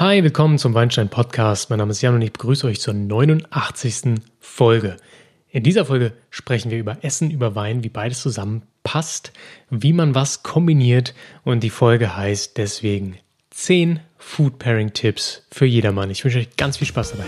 Hi, willkommen zum Weinstein Podcast. Mein Name ist Jan und ich begrüße euch zur 89. Folge. In dieser Folge sprechen wir über Essen, über Wein, wie beides zusammenpasst, wie man was kombiniert und die Folge heißt deswegen 10 Food Pairing Tipps für jedermann. Ich wünsche euch ganz viel Spaß dabei.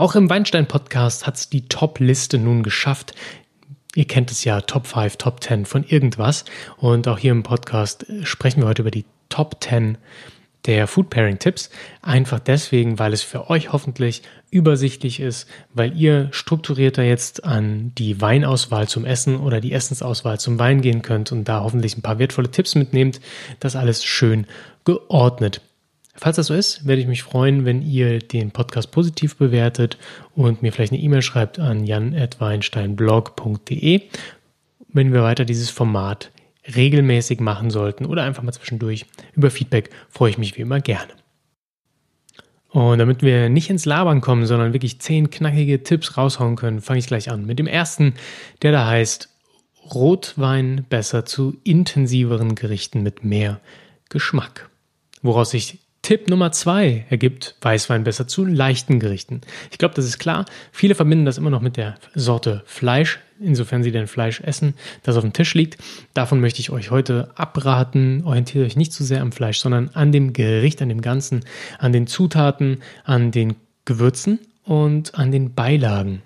Auch im Weinstein-Podcast hat es die Top-Liste nun geschafft. Ihr kennt es ja, Top 5, Top 10 von irgendwas. Und auch hier im Podcast sprechen wir heute über die Top 10 der Food Pairing Tipps. Einfach deswegen, weil es für euch hoffentlich übersichtlich ist, weil ihr strukturierter jetzt an die Weinauswahl zum Essen oder die Essensauswahl zum Wein gehen könnt und da hoffentlich ein paar wertvolle Tipps mitnehmt. Das alles schön geordnet. Falls das so ist, werde ich mich freuen, wenn ihr den Podcast positiv bewertet und mir vielleicht eine E-Mail schreibt an jan.weinsteinblog.de, wenn wir weiter dieses Format regelmäßig machen sollten oder einfach mal zwischendurch. Über Feedback freue ich mich wie immer gerne. Und damit wir nicht ins Labern kommen, sondern wirklich zehn knackige Tipps raushauen können, fange ich gleich an mit dem ersten, der da heißt Rotwein besser zu intensiveren Gerichten mit mehr Geschmack. Woraus sich Tipp Nummer zwei ergibt Weißwein besser zu leichten Gerichten. Ich glaube, das ist klar. Viele verbinden das immer noch mit der Sorte Fleisch, insofern sie denn Fleisch essen, das auf dem Tisch liegt. Davon möchte ich euch heute abraten. Orientiert euch nicht zu sehr am Fleisch, sondern an dem Gericht, an dem Ganzen, an den Zutaten, an den Gewürzen und an den Beilagen.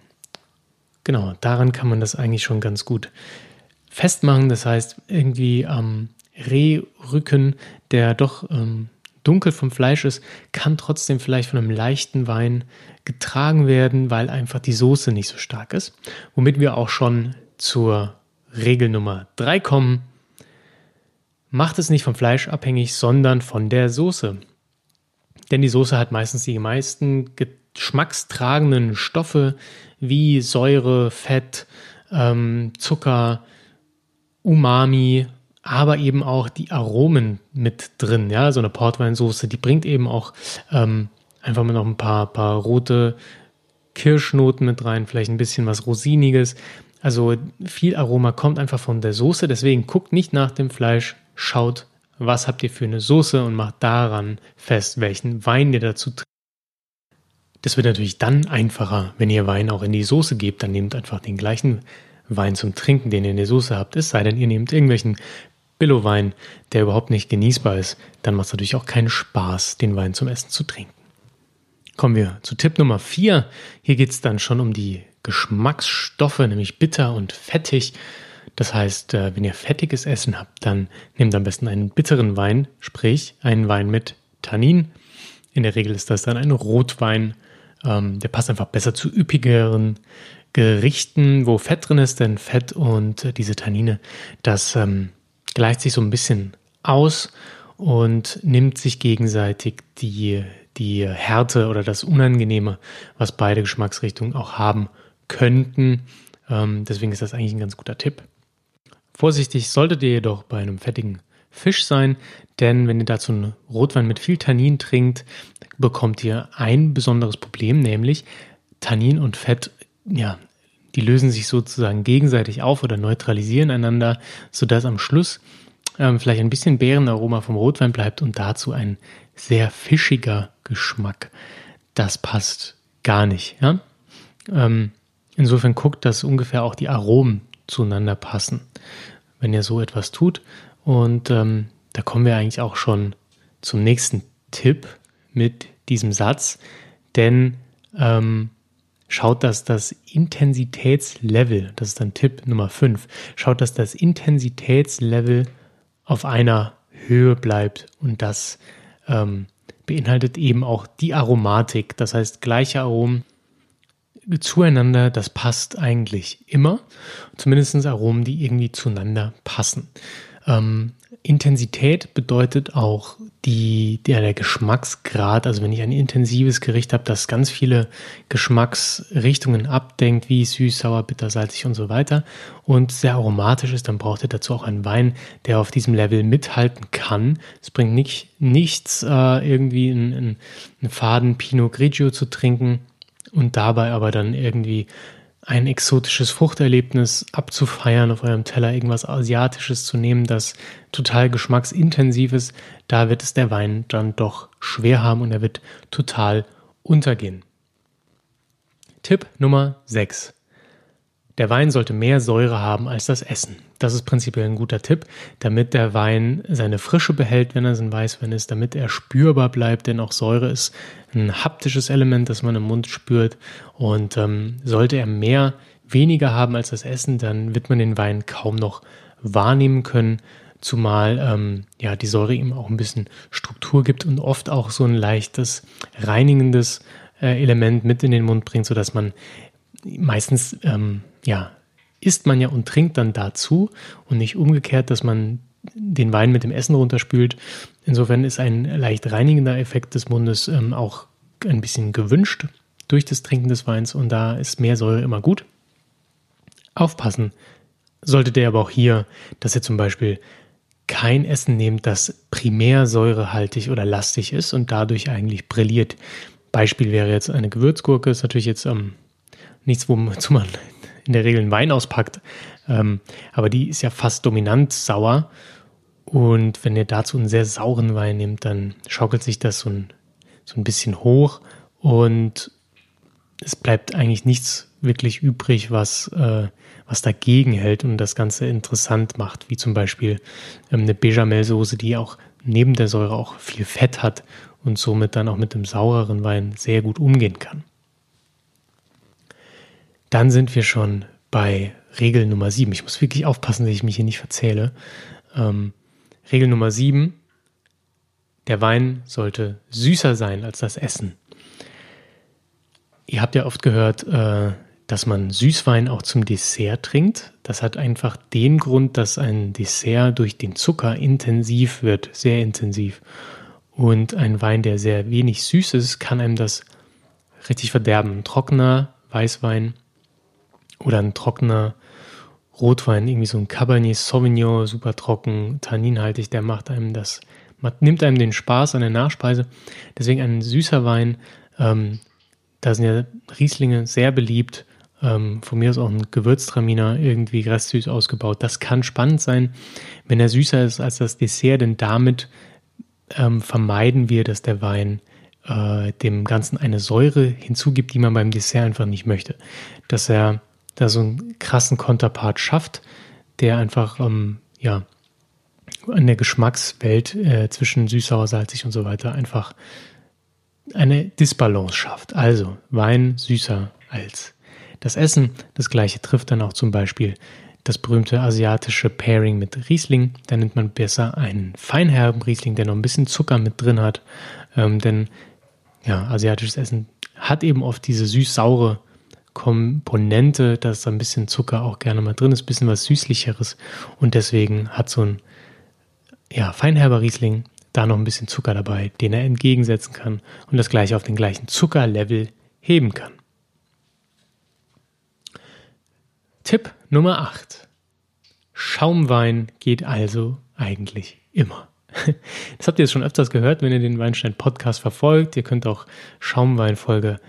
Genau, daran kann man das eigentlich schon ganz gut festmachen. Das heißt, irgendwie am Rehrücken, der doch ähm, dunkel vom Fleisch ist, kann trotzdem vielleicht von einem leichten Wein getragen werden, weil einfach die Soße nicht so stark ist. Womit wir auch schon zur Regel Nummer 3 kommen. Macht es nicht vom Fleisch abhängig, sondern von der Soße. Denn die Soße hat meistens die meisten geschmackstragenden Stoffe wie Säure, Fett, ähm, Zucker, Umami aber eben auch die Aromen mit drin. Ja, so eine Portweinsoße, die bringt eben auch ähm, einfach mal noch ein paar, paar rote Kirschnoten mit rein, vielleicht ein bisschen was Rosiniges. Also viel Aroma kommt einfach von der Soße. Deswegen guckt nicht nach dem Fleisch, schaut, was habt ihr für eine Soße und macht daran fest, welchen Wein ihr dazu trinkt. Das wird natürlich dann einfacher, wenn ihr Wein auch in die Soße gebt. Dann nehmt einfach den gleichen Wein zum Trinken, den ihr in der Soße habt. Es sei denn, ihr nehmt irgendwelchen Billo-Wein, der überhaupt nicht genießbar ist, dann macht es natürlich auch keinen Spaß, den Wein zum Essen zu trinken. Kommen wir zu Tipp Nummer 4. Hier geht es dann schon um die Geschmacksstoffe, nämlich bitter und fettig. Das heißt, äh, wenn ihr fettiges Essen habt, dann nehmt am besten einen bitteren Wein, sprich einen Wein mit Tannin. In der Regel ist das dann ein Rotwein. Ähm, der passt einfach besser zu üppigeren Gerichten, wo Fett drin ist, denn Fett und äh, diese Tannine, das ähm, gleicht sich so ein bisschen aus und nimmt sich gegenseitig die, die Härte oder das Unangenehme, was beide Geschmacksrichtungen auch haben könnten. Ähm, deswegen ist das eigentlich ein ganz guter Tipp. Vorsichtig solltet ihr jedoch bei einem fettigen Fisch sein, denn wenn ihr dazu einen Rotwein mit viel Tannin trinkt, bekommt ihr ein besonderes Problem, nämlich Tannin und Fett ja, die lösen sich sozusagen gegenseitig auf oder neutralisieren einander, sodass am Schluss ähm, vielleicht ein bisschen Beerenaroma vom Rotwein bleibt und dazu ein sehr fischiger Geschmack. Das passt gar nicht. Ja? Ähm, insofern guckt, dass ungefähr auch die Aromen zueinander passen, wenn ihr so etwas tut. Und ähm, da kommen wir eigentlich auch schon zum nächsten Tipp mit diesem Satz, denn ähm, schaut, dass das Intensitätslevel, das ist dann Tipp Nummer 5, schaut, dass das Intensitätslevel auf einer Höhe bleibt und das ähm, beinhaltet eben auch die Aromatik. Das heißt, gleiche Aromen zueinander, das passt eigentlich immer. Zumindest Aromen, die irgendwie zueinander passen. Ähm, Intensität bedeutet auch die, der, der Geschmacksgrad. Also wenn ich ein intensives Gericht habe, das ganz viele Geschmacksrichtungen abdenkt, wie süß, sauer, bitter, salzig und so weiter und sehr aromatisch ist, dann braucht ihr dazu auch einen Wein, der auf diesem Level mithalten kann. Es bringt nicht, nichts, äh, irgendwie einen, einen Faden Pinot Grigio zu trinken und dabei aber dann irgendwie ein exotisches Fruchterlebnis abzufeiern, auf eurem Teller irgendwas Asiatisches zu nehmen, das total geschmacksintensiv ist, da wird es der Wein dann doch schwer haben und er wird total untergehen. Tipp Nummer 6. Der Wein sollte mehr Säure haben als das Essen. Das ist prinzipiell ein guter Tipp, damit der Wein seine Frische behält, wenn er ein Weißwein ist, damit er spürbar bleibt, denn auch Säure ist ein haptisches Element, das man im Mund spürt. Und ähm, sollte er mehr weniger haben als das Essen, dann wird man den Wein kaum noch wahrnehmen können, zumal ähm, ja die Säure ihm auch ein bisschen Struktur gibt und oft auch so ein leichtes reinigendes äh, Element mit in den Mund bringt, sodass man meistens ähm, ja, isst man ja und trinkt dann dazu und nicht umgekehrt, dass man den Wein mit dem Essen runterspült. Insofern ist ein leicht reinigender Effekt des Mundes ähm, auch ein bisschen gewünscht durch das Trinken des Weins und da ist mehr Säure immer gut. Aufpassen solltet ihr aber auch hier, dass ihr zum Beispiel kein Essen nehmt, das primär säurehaltig oder lastig ist und dadurch eigentlich brilliert. Beispiel wäre jetzt eine Gewürzgurke, ist natürlich jetzt ähm, nichts, wozu man in der Regel einen Wein auspackt. Ähm, aber die ist ja fast dominant sauer. Und wenn ihr dazu einen sehr sauren Wein nehmt, dann schaukelt sich das so ein, so ein bisschen hoch und es bleibt eigentlich nichts wirklich übrig, was, äh, was dagegen hält und das Ganze interessant macht, wie zum Beispiel ähm, eine Bechamelsoße, die auch neben der Säure auch viel Fett hat und somit dann auch mit dem saureren Wein sehr gut umgehen kann. Dann sind wir schon bei Regel Nummer 7. Ich muss wirklich aufpassen, dass ich mich hier nicht verzähle. Ähm, Regel Nummer 7. Der Wein sollte süßer sein als das Essen. Ihr habt ja oft gehört, äh, dass man Süßwein auch zum Dessert trinkt. Das hat einfach den Grund, dass ein Dessert durch den Zucker intensiv wird, sehr intensiv. Und ein Wein, der sehr wenig süß ist, kann einem das richtig verderben. Ein trockener Weißwein oder ein trockener Rotwein, irgendwie so ein Cabernet Sauvignon, super trocken, tanninhaltig, der macht einem das, nimmt einem den Spaß an der Nachspeise. Deswegen ein süßer Wein, ähm, da sind ja Rieslinge sehr beliebt. Ähm, von mir ist auch ein Gewürztraminer irgendwie restsüß ausgebaut. Das kann spannend sein, wenn er süßer ist als das Dessert, denn damit ähm, vermeiden wir, dass der Wein äh, dem Ganzen eine Säure hinzugibt, die man beim Dessert einfach nicht möchte. Dass er da so einen krassen Konterpart schafft, der einfach, ähm, ja, an der Geschmackswelt äh, zwischen süß, sauer, salzig und so weiter einfach eine Disbalance schafft. Also Wein süßer als das Essen. Das gleiche trifft dann auch zum Beispiel das berühmte asiatische Pairing mit Riesling. Da nimmt man besser einen feinherben Riesling, der noch ein bisschen Zucker mit drin hat. Ähm, denn ja, asiatisches Essen hat eben oft diese süß-saure Komponente, dass da ein bisschen Zucker auch gerne mal drin ist, ein bisschen was Süßlicheres. Und deswegen hat so ein ja, feinherber Riesling da noch ein bisschen Zucker dabei, den er entgegensetzen kann und das gleiche auf den gleichen Zuckerlevel heben kann. Tipp Nummer 8. Schaumwein geht also eigentlich immer. Das habt ihr jetzt schon öfters gehört, wenn ihr den Weinstein Podcast verfolgt. Ihr könnt auch Schaumwein Folge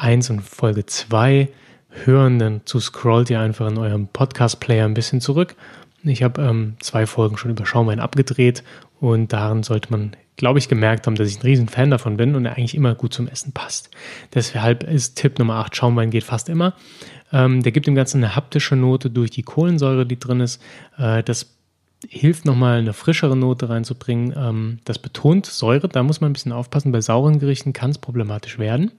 1 und Folge 2 hören, dann zu scrollt ihr einfach in eurem Podcast-Player ein bisschen zurück. Ich habe ähm, zwei Folgen schon über Schaumwein abgedreht und darin sollte man, glaube ich, gemerkt haben, dass ich ein riesen Fan davon bin und er eigentlich immer gut zum Essen passt. Deshalb ist Tipp Nummer 8, Schaumwein geht fast immer. Ähm, der gibt dem Ganzen eine haptische Note durch die Kohlensäure, die drin ist. Äh, das hilft nochmal eine frischere Note reinzubringen. Ähm, das betont Säure, da muss man ein bisschen aufpassen. Bei sauren Gerichten kann es problematisch werden.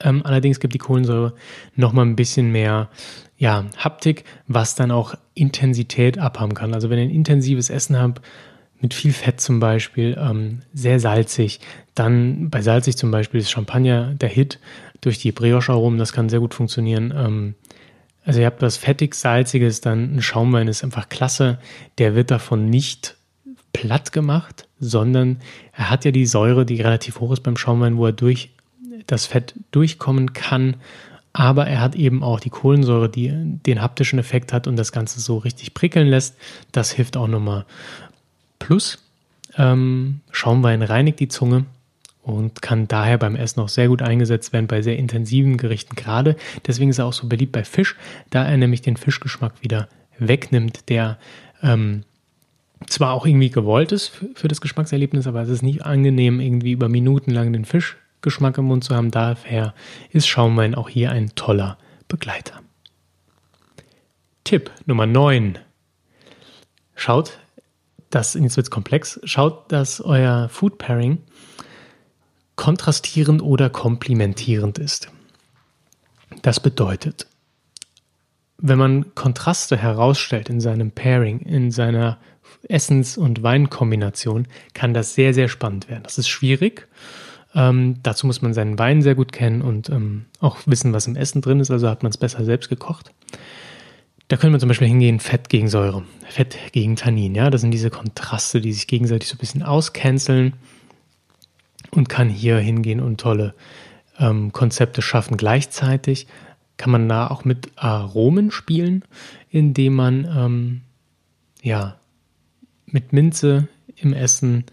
Ähm, allerdings gibt die Kohlensäure nochmal ein bisschen mehr ja, Haptik, was dann auch Intensität abhaben kann. Also wenn ihr ein intensives Essen habt, mit viel Fett zum Beispiel, ähm, sehr salzig, dann bei salzig zum Beispiel ist Champagner der Hit. durch die Brioche-Aromen, das kann sehr gut funktionieren. Ähm, also ihr habt was fettig-salziges, dann ein Schaumwein ist einfach klasse. Der wird davon nicht platt gemacht, sondern er hat ja die Säure, die relativ hoch ist beim Schaumwein, wo er durch das Fett durchkommen kann. Aber er hat eben auch die Kohlensäure, die den haptischen Effekt hat und das Ganze so richtig prickeln lässt. Das hilft auch nochmal. Plus, ähm, Schaumwein reinigt die Zunge und kann daher beim Essen auch sehr gut eingesetzt werden bei sehr intensiven Gerichten gerade. Deswegen ist er auch so beliebt bei Fisch, da er nämlich den Fischgeschmack wieder wegnimmt, der ähm, zwar auch irgendwie gewollt ist für, das Geschmackserlebnis, aber es ist nicht angenehm, irgendwie über Minuten lang den Fischgeschmack im Mund zu haben. Daher ist Schaumwein auch hier ein toller Begleiter. Tipp Nummer 9. Schaut, das, jetzt wird komplex, schaut, dass euer Food Pairing kontrastierend oder komplementierend ist. Das bedeutet, wenn man Kontraste herausstellt in seinem Pairing, in seiner Essens- und Weinkombination, kann das sehr, sehr spannend werden. Das ist schwierig. Ähm, dazu muss man seinen Wein sehr gut kennen und ähm, auch wissen, was im Essen drin ist. Also hat man es besser selbst gekocht. Da können wir zum Beispiel hingehen, Fett gegen Säure, Fett gegen Tannin. Ja, das sind diese Kontraste, die sich gegenseitig so ein bisschen auscanceln und kann hier hingehen und tolle ähm, Konzepte schaffen. Gleichzeitig kann man da auch mit Aromen spielen, indem man ähm, ja mit Minze im Essen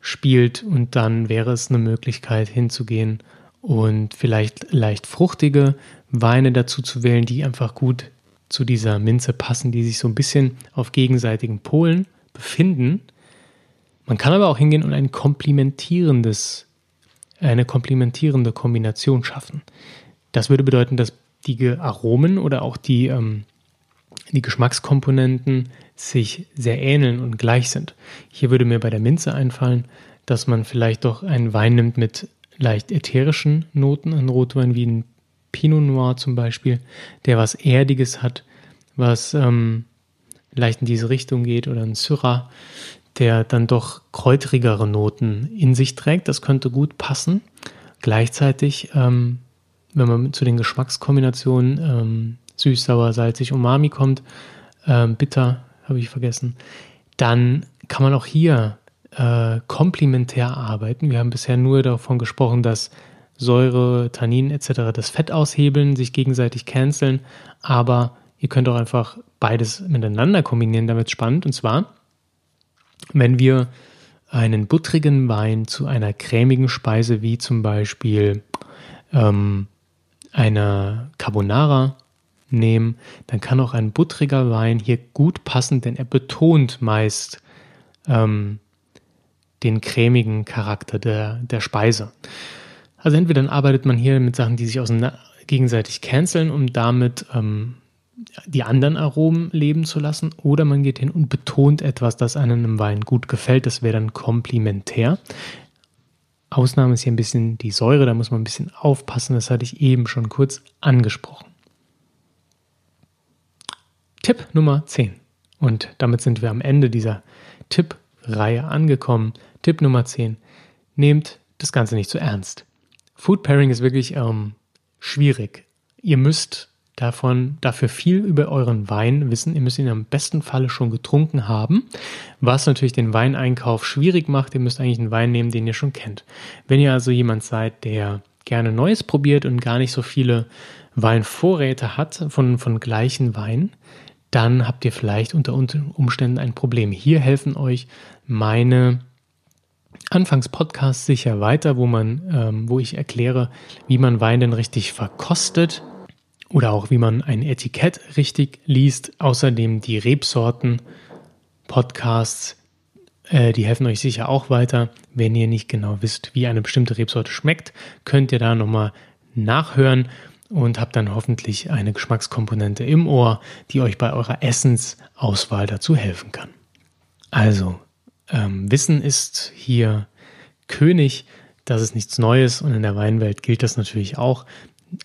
spielt und dann wäre es eine Möglichkeit hinzugehen und vielleicht leicht fruchtige Weine dazu zu wählen, die einfach gut zu dieser Minze passen, die sich so ein bisschen auf gegenseitigen Polen befinden. Man kann aber auch hingehen und ein komplementierendes eine komplementierende Kombination schaffen. Das würde bedeuten, dass die Aromen oder auch die, ähm, die Geschmackskomponenten sich sehr ähneln und gleich sind. Hier würde mir bei der Minze einfallen, dass man vielleicht doch einen Wein nimmt mit leicht ätherischen Noten, ein Rotwein wie ein Pinot Noir zum Beispiel, der was Erdiges hat, was ähm, leicht in diese Richtung geht, oder ein Syrah, der dann doch kräutrigere Noten in sich trägt. Das könnte gut passen. Gleichzeitig, ähm, wenn man zu den Geschmackskombinationen ähm, süß, sauer, salzig, umami kommt, ähm, bitter, habe ich vergessen, dann kann man auch hier äh, komplementär arbeiten. Wir haben bisher nur davon gesprochen, dass Säure, Tannin etc. das Fett aushebeln, sich gegenseitig canceln, aber ihr könnt auch einfach beides miteinander kombinieren, damit spannend. Und zwar wenn wir einen buttrigen Wein zu einer cremigen Speise wie zum Beispiel ähm, einer Carbonara nehmen, dann kann auch ein buttriger Wein hier gut passen, denn er betont meist ähm, den cremigen Charakter der, der Speise. Also entweder dann arbeitet man hier mit Sachen, die sich gegenseitig canceln, um damit ähm, die anderen Aromen leben zu lassen oder man geht hin und betont etwas, das einem im Wein gut gefällt. Das wäre dann komplementär. Ausnahme ist hier ein bisschen die Säure, da muss man ein bisschen aufpassen, das hatte ich eben schon kurz angesprochen. Tipp Nummer 10. Und damit sind wir am Ende dieser Tipp-Reihe angekommen. Tipp Nummer 10. Nehmt das Ganze nicht zu ernst. Food Pairing ist wirklich ähm, schwierig. Ihr müsst davon dafür viel über euren Wein wissen. Ihr müsst ihn am besten Falle schon getrunken haben, was natürlich den Weineinkauf schwierig macht. Ihr müsst eigentlich einen Wein nehmen, den ihr schon kennt. Wenn ihr also jemand seid, der gerne Neues probiert und gar nicht so viele Weinvorräte hat von, von gleichen Weinen, dann habt ihr vielleicht unter Umständen ein Problem. Hier helfen euch meine Anfangspodcasts sicher weiter, wo man, ähm, wo ich erkläre, wie man Wein denn richtig verkostet, oder auch wie man ein Etikett richtig liest. Außerdem die Rebsorten, Podcasts, äh, die helfen euch sicher auch weiter. Wenn ihr nicht genau wisst, wie eine bestimmte Rebsorte schmeckt, könnt ihr da nochmal nachhören und habt dann hoffentlich eine Geschmackskomponente im Ohr, die euch bei eurer Essensauswahl dazu helfen kann. Also, ähm, Wissen ist hier König. Das ist nichts Neues und in der Weinwelt gilt das natürlich auch.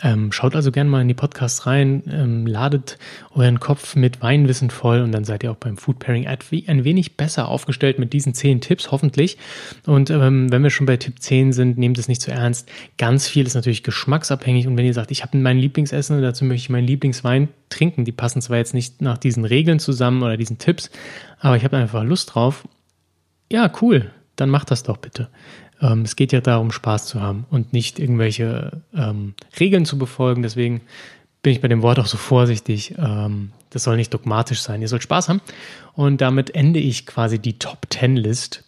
Ähm, schaut also gerne mal in die Podcasts rein, ähm, ladet euren Kopf mit Weinwissen voll und dann seid ihr auch beim Food Pairing ein wenig besser aufgestellt mit diesen zehn Tipps, hoffentlich. Und ähm, wenn wir schon bei Tipp 10 sind, nehmt es nicht zu ernst. Ganz viel ist natürlich geschmacksabhängig und wenn ihr sagt, ich habe mein Lieblingsessen und dazu möchte ich meinen Lieblingswein trinken, die passen zwar jetzt nicht nach diesen Regeln zusammen oder diesen Tipps, aber ich habe einfach Lust drauf. Ja, cool, dann macht das doch bitte. Ähm, es geht ja darum, Spaß zu haben und nicht irgendwelche ähm, Regeln zu befolgen. Deswegen bin ich bei dem Wort auch so vorsichtig. Ähm, das soll nicht dogmatisch sein. Ihr sollt Spaß haben. Und damit ende ich quasi die Top 10 List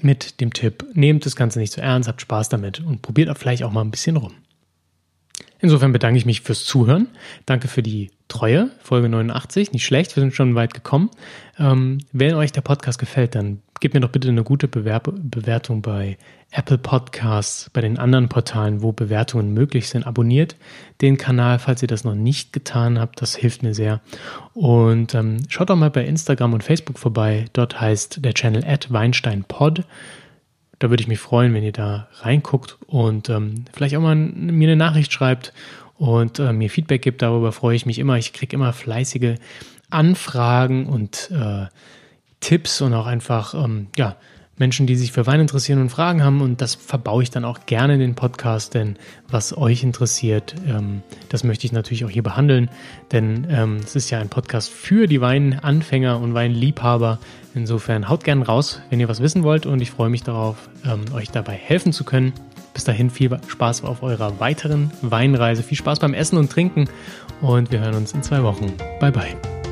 mit dem Tipp, nehmt das Ganze nicht zu ernst, habt Spaß damit und probiert vielleicht auch mal ein bisschen rum. Insofern bedanke ich mich fürs Zuhören. Danke für die Treue, Folge 89. Nicht schlecht, wir sind schon weit gekommen. Ähm, wenn euch der Podcast gefällt, dann gebt mir doch bitte eine gute Bewerb Bewertung bei Apple Podcasts, bei den anderen Portalen, wo Bewertungen möglich sind. Abonniert den Kanal, falls ihr das noch nicht getan habt. Das hilft mir sehr. Und ähm, schaut doch mal bei Instagram und Facebook vorbei. Dort heißt der Channel WeinsteinPod. Da würde ich mich freuen, wenn ihr da reinguckt und ähm, vielleicht auch mal mir eine Nachricht schreibt und äh, mir Feedback gibt. Darüber freue ich mich immer. Ich kriege immer fleißige Anfragen und äh, Tipps und auch einfach ähm, ja, Menschen, die sich für Wein interessieren und Fragen haben. Und das verbaue ich dann auch gerne in den Podcast, denn was euch interessiert, ähm, das möchte ich natürlich auch hier behandeln. Denn ähm, es ist ja ein Podcast für die Weinanfänger und Weinliebhaber. Insofern haut gerne raus, wenn ihr was wissen wollt. Und ich freue mich darauf, ähm, euch dabei helfen zu können. Bis dahin viel Spaß auf eurer weiteren Weinreise. Viel Spaß beim Essen und Trinken. Und wir hören uns in zwei Wochen. Bye bye.